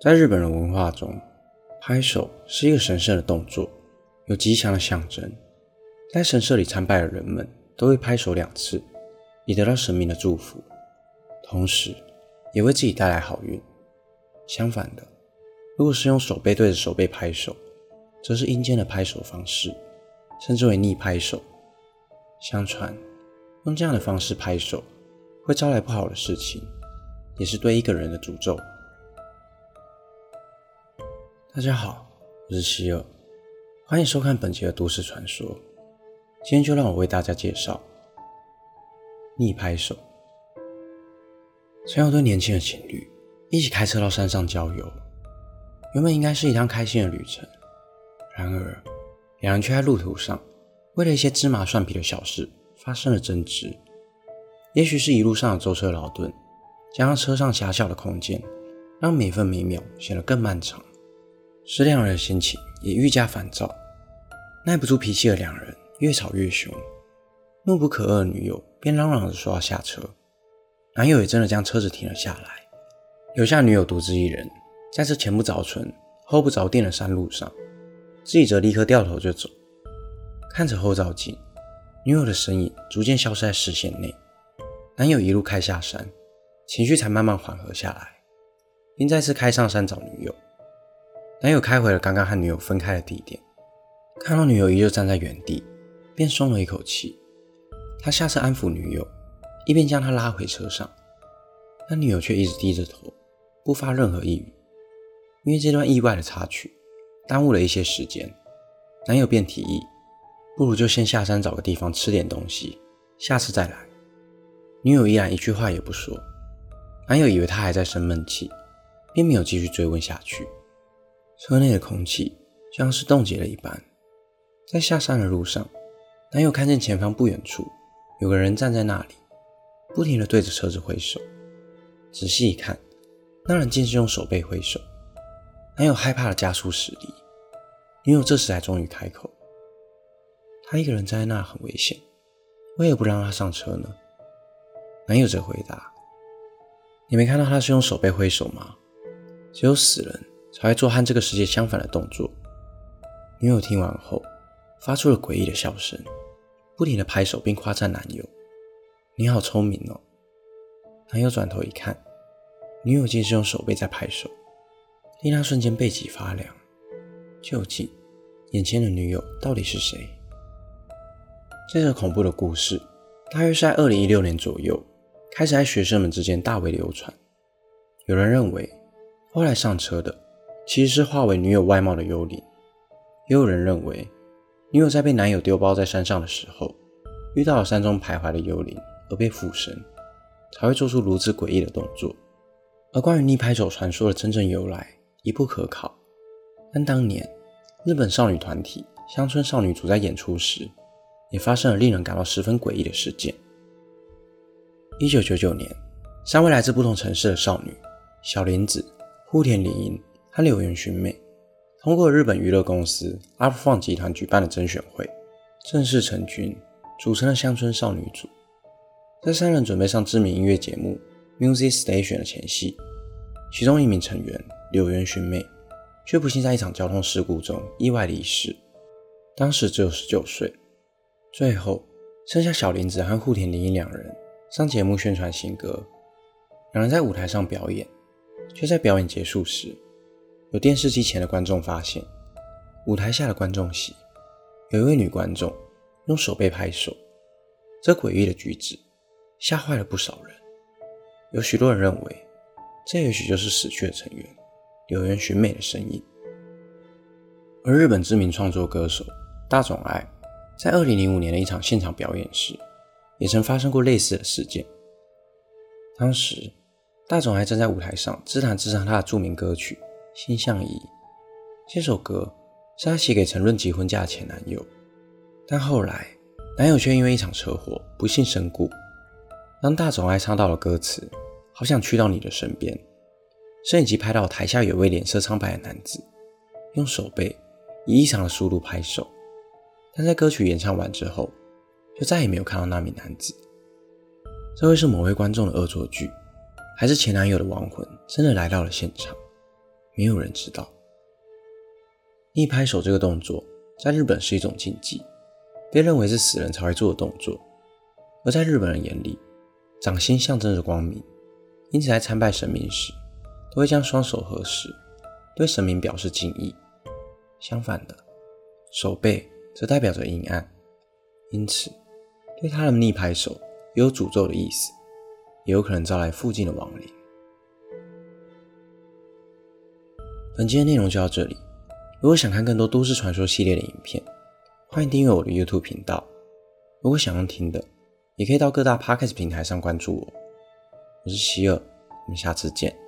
在日本的文化中，拍手是一个神圣的动作，有吉祥的象征。在神社里参拜的人们都会拍手两次，以得到神明的祝福，同时也为自己带来好运。相反的，如果是用手背对着手背拍手，则是阴间的拍手方式，称之为逆拍手。相传，用这样的方式拍手会招来不好的事情，也是对一个人的诅咒。大家好，我是希尔，欢迎收看本期的都市传说。今天就让我为大家介绍逆拍手。曾有对年轻的情侣一起开车到山上郊游，原本应该是一趟开心的旅程，然而两人却在路途上为了一些芝麻蒜皮的小事发生了争执。也许是一路上的舟车劳顿，加上车上狭小的空间，让每分每秒显得更漫长，使两人的心情也愈加烦躁。耐不住脾气的两人。越吵越凶，怒不可遏的女友便嚷嚷着说要下车，男友也真的将车子停了下来，留下女友独自一人在这前不着村后不着店的山路上，自己则立刻掉头就走。看着后照镜，女友的身影逐渐消失在视线内，男友一路开下山，情绪才慢慢缓和下来，并再次开上山找女友。男友开回了刚刚和女友分开的地点，看到女友依旧站在原地。便松了一口气，他下车安抚女友，一边将她拉回车上，但女友却一直低着头，不发任何一语。因为这段意外的插曲，耽误了一些时间，男友便提议，不如就先下山找个地方吃点东西，下次再来。女友依然一句话也不说，男友以为她还在生闷气，并没有继续追问下去。车内的空气像是冻结了一般，在下山的路上。男友看见前方不远处有个人站在那里，不停地对着车子挥手。仔细一看，那人竟是用手背挥手。男友害怕的加速驶离，女友这时才终于开口：“他一个人站在那很危险，为何不让他上车呢？”男友则回答：“你没看到他是用手背挥手吗？只有死人才会做和这个世界相反的动作。”女友听完后，发出了诡异的笑声。不停的拍手并夸赞男友：“你好聪明哦！”男友转头一看，女友竟是用手背在拍手，令他瞬间背脊发凉。究竟眼前的女友到底是谁？这个恐怖的故事大约是在二零一六年左右开始在学生们之间大为流传。有人认为后来上车的其实是化为女友外貌的幽灵，也有人认为。女友在被男友丢包在山上的时候，遇到了山中徘徊的幽灵而被附身，才会做出如此诡异的动作。而关于逆拍手传说的真正由来已不可考。但当年日本少女团体乡村少女组在演出时，也发生了令人感到十分诡异的事件。一九九九年，三位来自不同城市的少女小林子、户田铃音和柳原薰美。通过日本娱乐公司 u p f r o n 集团举办的甄选会，正式成军，组成了乡村少女组。在三人准备上知名音乐节目 Music Station 的前夕，其中一名成员柳原薰妹却不幸在一场交通事故中意外离世，当时只有十九岁。最后剩下小林子和户田铃音两人上节目宣传新歌。两人在舞台上表演，却在表演结束时。有电视机前的观众发现，舞台下的观众席有一位女观众用手背拍手，这诡异的举止吓坏了不少人。有许多人认为，这也许就是死去的成员柳原寻美的身影。而日本知名创作歌手大冢爱在2005年的一场现场表演时，也曾发生过类似的事件。当时，大冢爱站在舞台上自弹自唱他的著名歌曲。心相依这首歌是他写给曾论及婚嫁的前男友，但后来男友却因为一场车祸不幸身故。当大冢爱唱到了歌词“好想去到你的身边”，摄影机拍到台下有位脸色苍白的男子用手背以异常的速度拍手，但在歌曲演唱完之后，就再也没有看到那名男子。这会是某位观众的恶作剧，还是前男友的亡魂真的来到了现场？没有人知道。逆拍手这个动作在日本是一种禁忌，被认为是死人才会做的动作。而在日本人眼里，掌心象征着光明，因此在参拜神明时，都会将双手合十，对神明表示敬意。相反的，手背则代表着阴暗，因此对他的逆拍手也有诅咒的意思，也有可能招来附近的亡灵。本期的内容就到这里。如果想看更多都市传说系列的影片，欢迎订阅我的 YouTube 频道。如果想要听的，也可以到各大 Podcast 平台上关注我。我是希尔，我们下次见。